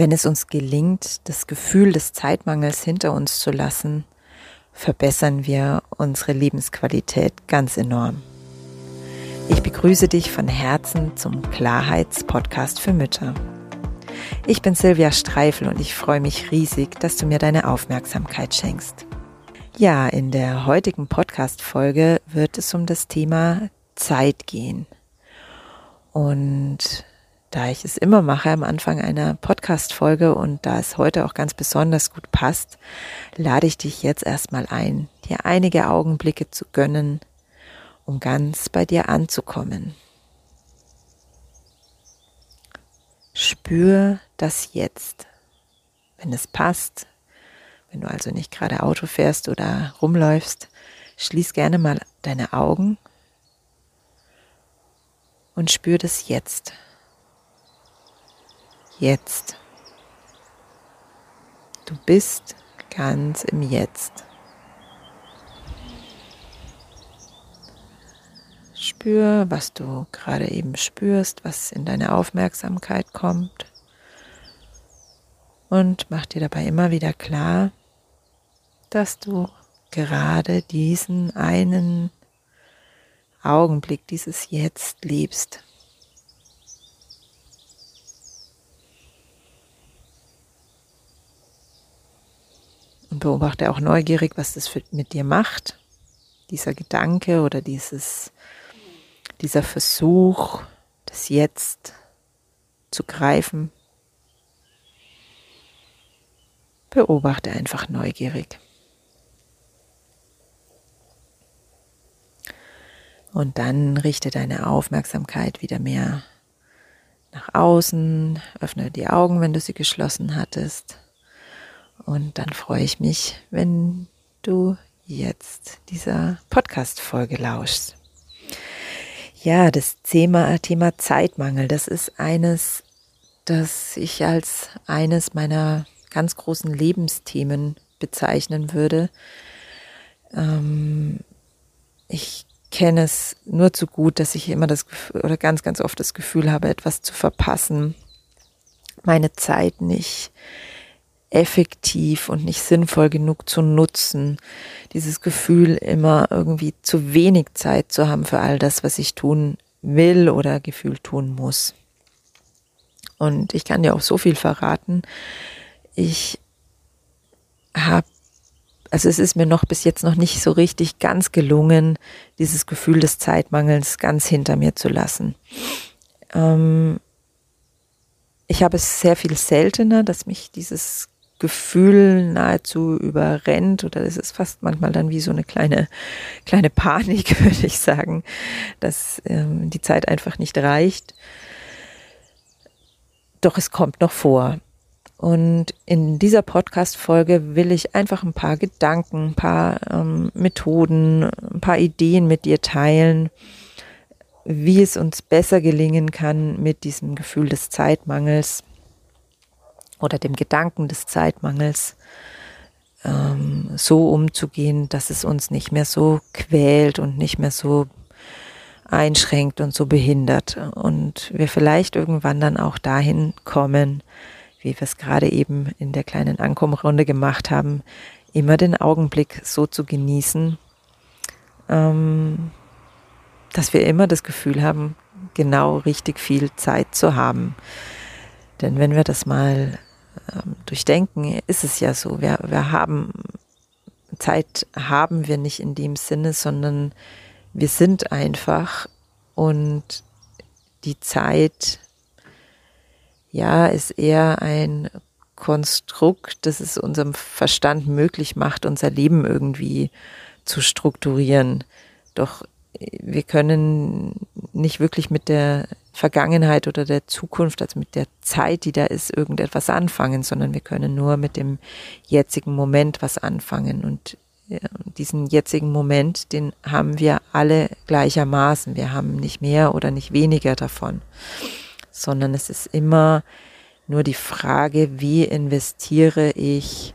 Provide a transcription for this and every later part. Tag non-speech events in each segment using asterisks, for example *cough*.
Wenn es uns gelingt, das Gefühl des Zeitmangels hinter uns zu lassen, verbessern wir unsere Lebensqualität ganz enorm. Ich begrüße dich von Herzen zum Klarheitspodcast für Mütter. Ich bin Silvia Streifel und ich freue mich riesig, dass du mir deine Aufmerksamkeit schenkst. Ja, in der heutigen Podcast-Folge wird es um das Thema Zeit gehen. Und da ich es immer mache am Anfang einer Podcast-Folge und da es heute auch ganz besonders gut passt, lade ich dich jetzt erstmal ein, dir einige Augenblicke zu gönnen, um ganz bei dir anzukommen. Spür das jetzt, wenn es passt. Wenn du also nicht gerade Auto fährst oder rumläufst, schließ gerne mal deine Augen und spür das jetzt. Jetzt. Du bist ganz im Jetzt. Spür, was du gerade eben spürst, was in deine Aufmerksamkeit kommt. Und mach dir dabei immer wieder klar, dass du gerade diesen einen Augenblick, dieses Jetzt lebst. Und beobachte auch neugierig, was das mit dir macht, dieser Gedanke oder dieses dieser Versuch, das Jetzt zu greifen, beobachte einfach neugierig. Und dann richte deine Aufmerksamkeit wieder mehr nach außen, öffne die Augen, wenn du sie geschlossen hattest. Und dann freue ich mich, wenn du jetzt dieser Podcast-Folge lauschst. Ja, das Thema, Thema Zeitmangel, das ist eines, das ich als eines meiner ganz großen Lebensthemen bezeichnen würde. Ähm, ich kenne es nur zu gut, dass ich immer das Gefühl, oder ganz, ganz oft das Gefühl habe, etwas zu verpassen, meine Zeit nicht effektiv und nicht sinnvoll genug zu nutzen. Dieses Gefühl, immer irgendwie zu wenig Zeit zu haben für all das, was ich tun will oder gefühlt tun muss. Und ich kann dir auch so viel verraten. Ich habe, also es ist mir noch bis jetzt noch nicht so richtig ganz gelungen, dieses Gefühl des Zeitmangels ganz hinter mir zu lassen. Ähm, ich habe es sehr viel seltener, dass mich dieses Gefühl nahezu überrennt oder es ist fast manchmal dann wie so eine kleine, kleine Panik, *laughs* würde ich sagen, dass ähm, die Zeit einfach nicht reicht. Doch es kommt noch vor. Und in dieser Podcast-Folge will ich einfach ein paar Gedanken, ein paar ähm, Methoden, ein paar Ideen mit dir teilen, wie es uns besser gelingen kann mit diesem Gefühl des Zeitmangels oder dem Gedanken des Zeitmangels ähm, so umzugehen, dass es uns nicht mehr so quält und nicht mehr so einschränkt und so behindert. Und wir vielleicht irgendwann dann auch dahin kommen, wie wir es gerade eben in der kleinen Ankommrunde gemacht haben, immer den Augenblick so zu genießen, ähm, dass wir immer das Gefühl haben, genau richtig viel Zeit zu haben. Denn wenn wir das mal ähm, durchdenken, ist es ja so. Wir, wir haben Zeit haben wir nicht in dem Sinne, sondern wir sind einfach und die Zeit, ja, ist eher ein Konstrukt, das es unserem Verstand möglich macht, unser Leben irgendwie zu strukturieren. Doch wir können nicht wirklich mit der Vergangenheit oder der Zukunft, also mit der Zeit, die da ist, irgendetwas anfangen, sondern wir können nur mit dem jetzigen Moment was anfangen. Und diesen jetzigen Moment, den haben wir alle gleichermaßen. Wir haben nicht mehr oder nicht weniger davon, sondern es ist immer nur die Frage, wie investiere ich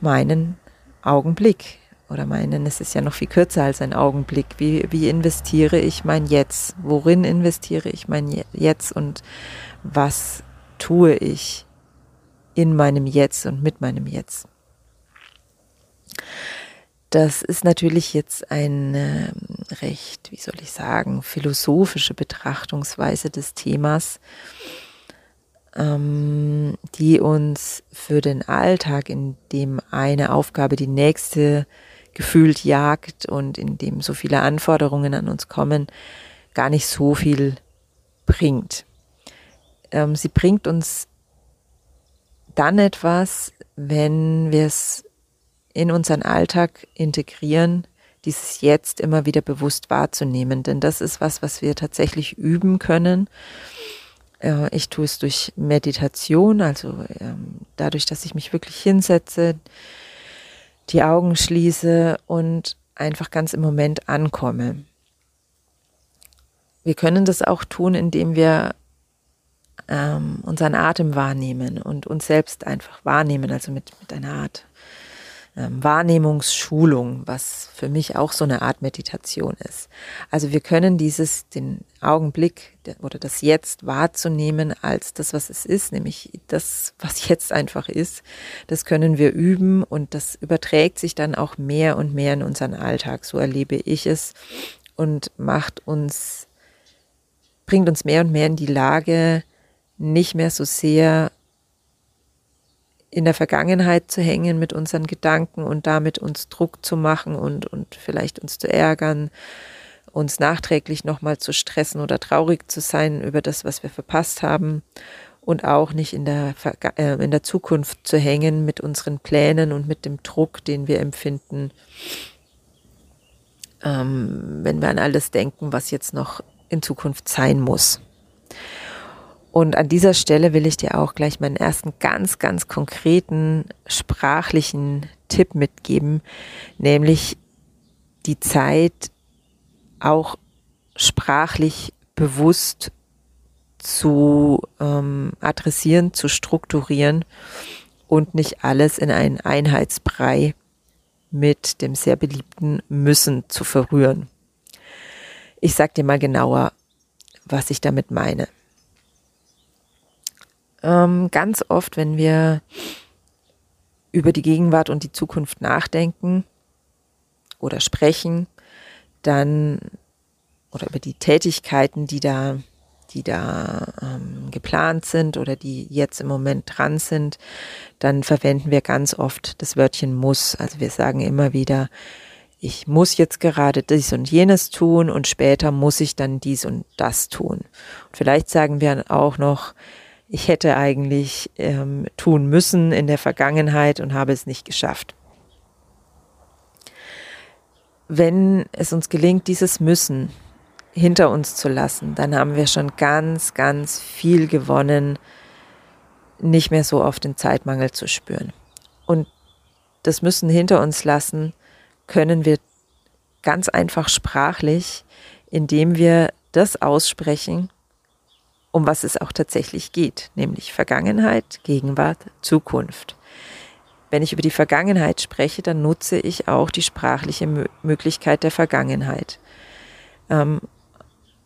meinen Augenblick, oder meinen, es ist ja noch viel kürzer als ein Augenblick. Wie, wie investiere ich mein Jetzt? Worin investiere ich mein Jetzt und was tue ich in meinem Jetzt und mit meinem Jetzt. Das ist natürlich jetzt eine recht, wie soll ich sagen, philosophische Betrachtungsweise des Themas, ähm, die uns für den Alltag, in dem eine Aufgabe die nächste gefühlt jagt und in dem so viele Anforderungen an uns kommen, gar nicht so viel bringt. Ähm, sie bringt uns dann etwas, wenn wir es in unseren Alltag integrieren, dieses Jetzt immer wieder bewusst wahrzunehmen. Denn das ist was, was wir tatsächlich üben können. Äh, ich tue es durch Meditation, also ähm, dadurch, dass ich mich wirklich hinsetze, die Augen schließe und einfach ganz im Moment ankomme. Wir können das auch tun, indem wir ähm, unseren Atem wahrnehmen und uns selbst einfach wahrnehmen, also mit, mit einer Art ähm, Wahrnehmungsschulung, was für mich auch so eine Art Meditation ist. Also wir können dieses, den Augenblick oder das Jetzt wahrzunehmen als das, was es ist, nämlich das, was jetzt einfach ist, das können wir üben und das überträgt sich dann auch mehr und mehr in unseren Alltag. So erlebe ich es und macht uns, bringt uns mehr und mehr in die Lage, nicht mehr so sehr in der Vergangenheit zu hängen mit unseren Gedanken und damit uns Druck zu machen und, und vielleicht uns zu ärgern, uns nachträglich nochmal zu stressen oder traurig zu sein über das, was wir verpasst haben und auch nicht in der, äh, in der Zukunft zu hängen mit unseren Plänen und mit dem Druck, den wir empfinden, ähm, wenn wir an alles denken, was jetzt noch in Zukunft sein muss. Und an dieser Stelle will ich dir auch gleich meinen ersten ganz, ganz konkreten sprachlichen Tipp mitgeben, nämlich die Zeit auch sprachlich bewusst zu ähm, adressieren, zu strukturieren und nicht alles in einen Einheitsbrei mit dem sehr beliebten Müssen zu verrühren. Ich sag dir mal genauer, was ich damit meine. Ähm, ganz oft, wenn wir über die Gegenwart und die Zukunft nachdenken oder sprechen, dann oder über die Tätigkeiten, die da, die da ähm, geplant sind oder die jetzt im Moment dran sind, dann verwenden wir ganz oft das Wörtchen muss. Also wir sagen immer wieder, ich muss jetzt gerade dies und jenes tun und später muss ich dann dies und das tun. Und vielleicht sagen wir auch noch, ich hätte eigentlich ähm, tun müssen in der Vergangenheit und habe es nicht geschafft. Wenn es uns gelingt, dieses Müssen hinter uns zu lassen, dann haben wir schon ganz, ganz viel gewonnen, nicht mehr so auf den Zeitmangel zu spüren. Und das Müssen hinter uns lassen können wir ganz einfach sprachlich, indem wir das aussprechen, um was es auch tatsächlich geht, nämlich Vergangenheit, Gegenwart, Zukunft. Wenn ich über die Vergangenheit spreche, dann nutze ich auch die sprachliche Möglichkeit der Vergangenheit. Ähm,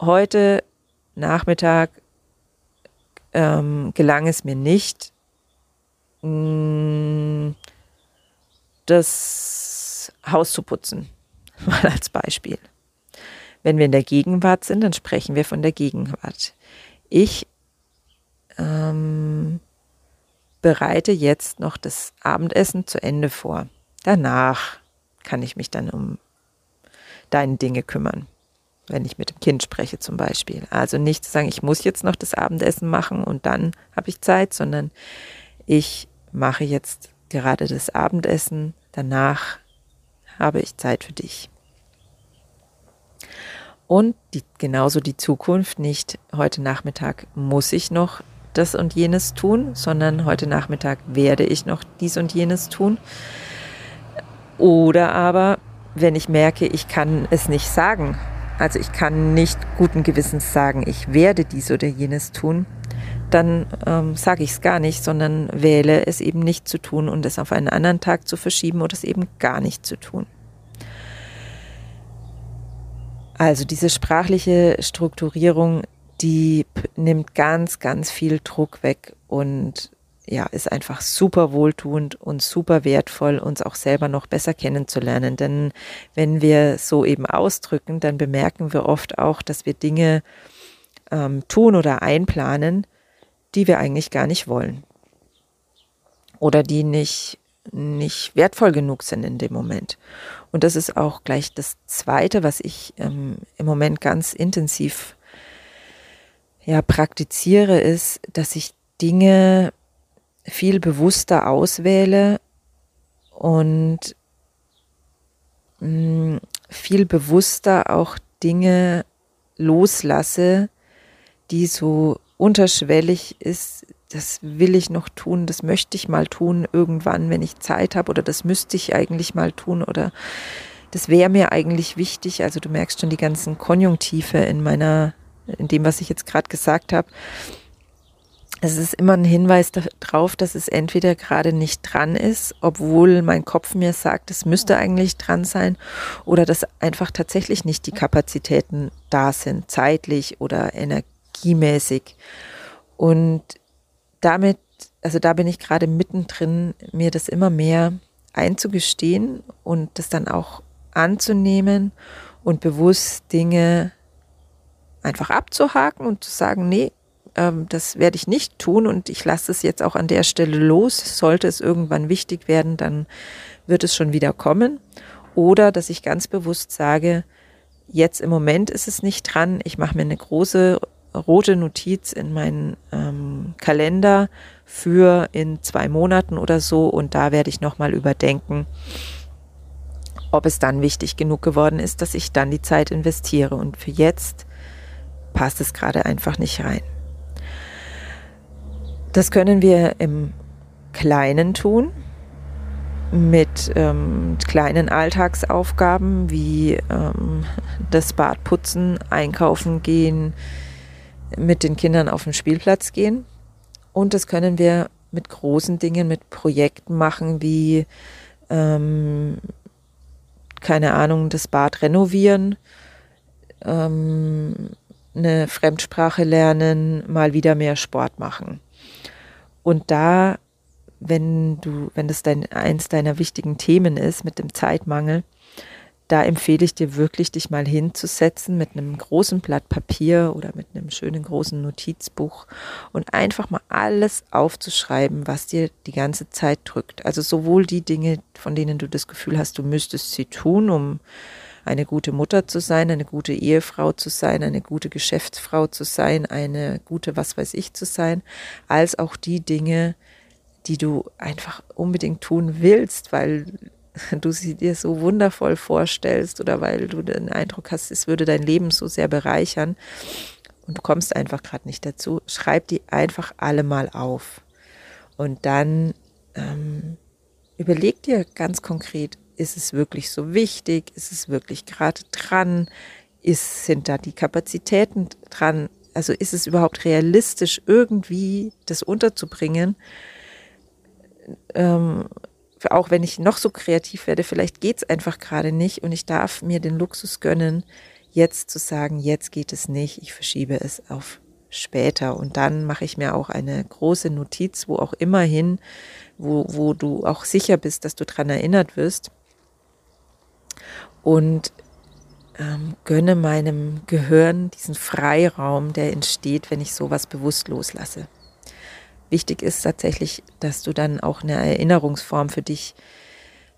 heute Nachmittag ähm, gelang es mir nicht, mm, das Haus zu putzen, *laughs* mal als Beispiel. Wenn wir in der Gegenwart sind, dann sprechen wir von der Gegenwart ich ähm, bereite jetzt noch das Abendessen zu Ende vor. Danach kann ich mich dann um deine Dinge kümmern, wenn ich mit dem Kind spreche zum Beispiel. Also nicht zu sagen, ich muss jetzt noch das Abendessen machen und dann habe ich Zeit, sondern ich mache jetzt gerade das Abendessen, danach habe ich Zeit für dich und die, genauso die Zukunft nicht, heute Nachmittag muss ich noch das und jenes tun, sondern heute Nachmittag werde ich noch dies und jenes tun. Oder aber, wenn ich merke, ich kann es nicht sagen, also ich kann nicht guten Gewissens sagen, ich werde dies oder jenes tun, dann ähm, sage ich es gar nicht, sondern wähle es eben nicht zu tun und es auf einen anderen Tag zu verschieben oder es eben gar nicht zu tun. Also diese sprachliche Strukturierung, die nimmt ganz, ganz viel Druck weg und ja, ist einfach super wohltuend und super wertvoll, uns auch selber noch besser kennenzulernen. Denn wenn wir so eben ausdrücken, dann bemerken wir oft auch, dass wir Dinge ähm, tun oder einplanen, die wir eigentlich gar nicht wollen. Oder die nicht, nicht wertvoll genug sind in dem Moment. Und das ist auch gleich das Zweite, was ich ähm, im Moment ganz intensiv ja, praktiziere, ist, dass ich Dinge viel bewusster auswähle und mh, mm, viel bewusster auch Dinge loslasse, die so unterschwellig ist, das will ich noch tun, das möchte ich mal tun irgendwann, wenn ich Zeit habe oder das müsste ich eigentlich mal tun oder das wäre mir eigentlich wichtig. Also du merkst schon die ganzen Konjunktive in meiner, in dem, was ich jetzt gerade gesagt habe es ist immer ein Hinweis darauf, dass es entweder gerade nicht dran ist, obwohl mein Kopf mir sagt, es müsste eigentlich dran sein, oder dass einfach tatsächlich nicht die Kapazitäten da sind, zeitlich oder energiemäßig. Und damit, also da bin ich gerade mittendrin, mir das immer mehr einzugestehen und das dann auch anzunehmen und bewusst Dinge einfach abzuhaken und zu sagen, nee, ähm, das werde ich nicht tun und ich lasse es jetzt auch an der Stelle los. Sollte es irgendwann wichtig werden, dann wird es schon wieder kommen. Oder dass ich ganz bewusst sage, jetzt im Moment ist es nicht dran. Ich mache mir eine große rote Notiz in meinen ähm, Kalender für in zwei Monaten oder so und da werde ich nochmal überdenken, ob es dann wichtig genug geworden ist, dass ich dann die Zeit investiere. Und für jetzt passt es gerade einfach nicht rein. Das können wir im Kleinen tun, mit ähm, kleinen Alltagsaufgaben wie ähm, das Bad putzen, einkaufen gehen, mit den Kindern auf den Spielplatz gehen. Und das können wir mit großen Dingen, mit Projekten machen, wie, ähm, keine Ahnung, das Bad renovieren, ähm, eine Fremdsprache lernen, mal wieder mehr Sport machen. Und da, wenn du, wenn das dein, eins deiner wichtigen Themen ist mit dem Zeitmangel, da empfehle ich dir wirklich, dich mal hinzusetzen mit einem großen Blatt Papier oder mit einem schönen großen Notizbuch und einfach mal alles aufzuschreiben, was dir die ganze Zeit drückt. Also sowohl die Dinge, von denen du das Gefühl hast, du müsstest sie tun, um eine gute Mutter zu sein, eine gute Ehefrau zu sein, eine gute Geschäftsfrau zu sein, eine gute was weiß ich zu sein, als auch die Dinge, die du einfach unbedingt tun willst, weil du sie dir so wundervoll vorstellst oder weil du den Eindruck hast, es würde dein Leben so sehr bereichern und du kommst einfach gerade nicht dazu, schreib die einfach alle mal auf. Und dann ähm, überleg dir ganz konkret, ist es wirklich so wichtig? Ist es wirklich gerade dran? Ist, sind da die Kapazitäten dran? Also ist es überhaupt realistisch, irgendwie das unterzubringen? Ähm, auch wenn ich noch so kreativ werde, vielleicht geht es einfach gerade nicht und ich darf mir den Luxus gönnen, jetzt zu sagen, jetzt geht es nicht, ich verschiebe es auf später. Und dann mache ich mir auch eine große Notiz, wo auch immerhin, wo, wo du auch sicher bist, dass du daran erinnert wirst und ähm, gönne meinem Gehirn diesen Freiraum, der entsteht, wenn ich sowas bewusst loslasse. Wichtig ist tatsächlich, dass du dann auch eine Erinnerungsform für dich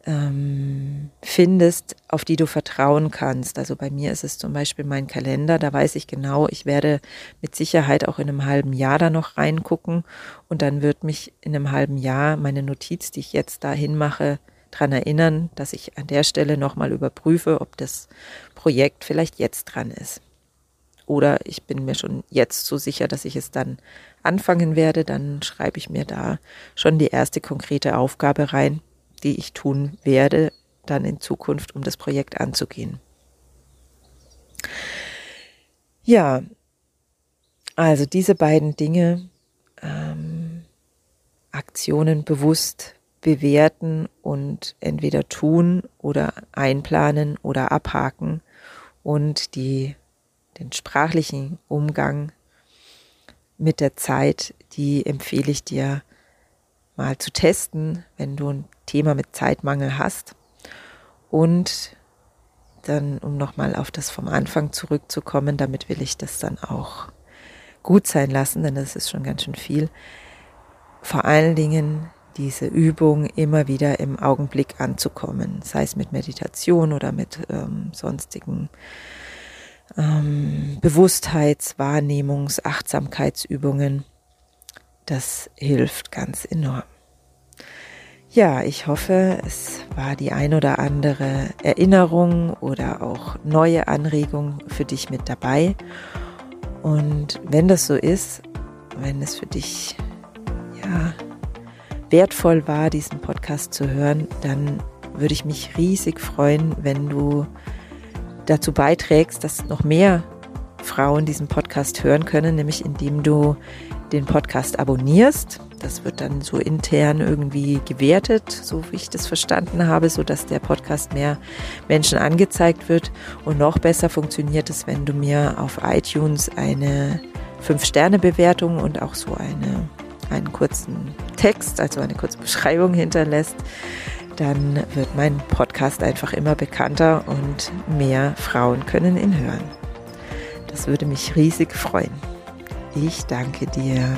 ähm, findest, auf die du vertrauen kannst. Also bei mir ist es zum Beispiel mein Kalender, da weiß ich genau, ich werde mit Sicherheit auch in einem halben Jahr da noch reingucken und dann wird mich in einem halben Jahr meine Notiz, die ich jetzt dahin mache, daran erinnern, dass ich an der Stelle nochmal überprüfe, ob das Projekt vielleicht jetzt dran ist. Oder ich bin mir schon jetzt so sicher, dass ich es dann anfangen werde, dann schreibe ich mir da schon die erste konkrete Aufgabe rein, die ich tun werde, dann in Zukunft, um das Projekt anzugehen. Ja, also diese beiden Dinge, ähm, Aktionen bewusst bewerten und entweder tun oder einplanen oder abhaken und die, den sprachlichen Umgang mit der Zeit, die empfehle ich dir mal zu testen, wenn du ein Thema mit Zeitmangel hast. Und dann, um nochmal auf das vom Anfang zurückzukommen, damit will ich das dann auch gut sein lassen, denn das ist schon ganz schön viel. Vor allen Dingen diese Übung immer wieder im Augenblick anzukommen, sei es mit Meditation oder mit ähm, sonstigen ähm, Bewusstheits-, Wahrnehmungs-, Achtsamkeitsübungen. Das hilft ganz enorm. Ja, ich hoffe, es war die ein oder andere Erinnerung oder auch neue Anregung für dich mit dabei. Und wenn das so ist, wenn es für dich ja wertvoll war, diesen Podcast zu hören, dann würde ich mich riesig freuen, wenn du dazu beiträgst, dass noch mehr Frauen diesen Podcast hören können, nämlich indem du den Podcast abonnierst. Das wird dann so intern irgendwie gewertet, so wie ich das verstanden habe, so dass der Podcast mehr Menschen angezeigt wird. Und noch besser funktioniert es, wenn du mir auf iTunes eine 5-Sterne-Bewertung und auch so eine, einen kurzen Text, also eine kurze Beschreibung hinterlässt dann wird mein Podcast einfach immer bekannter und mehr Frauen können ihn hören. Das würde mich riesig freuen. Ich danke dir.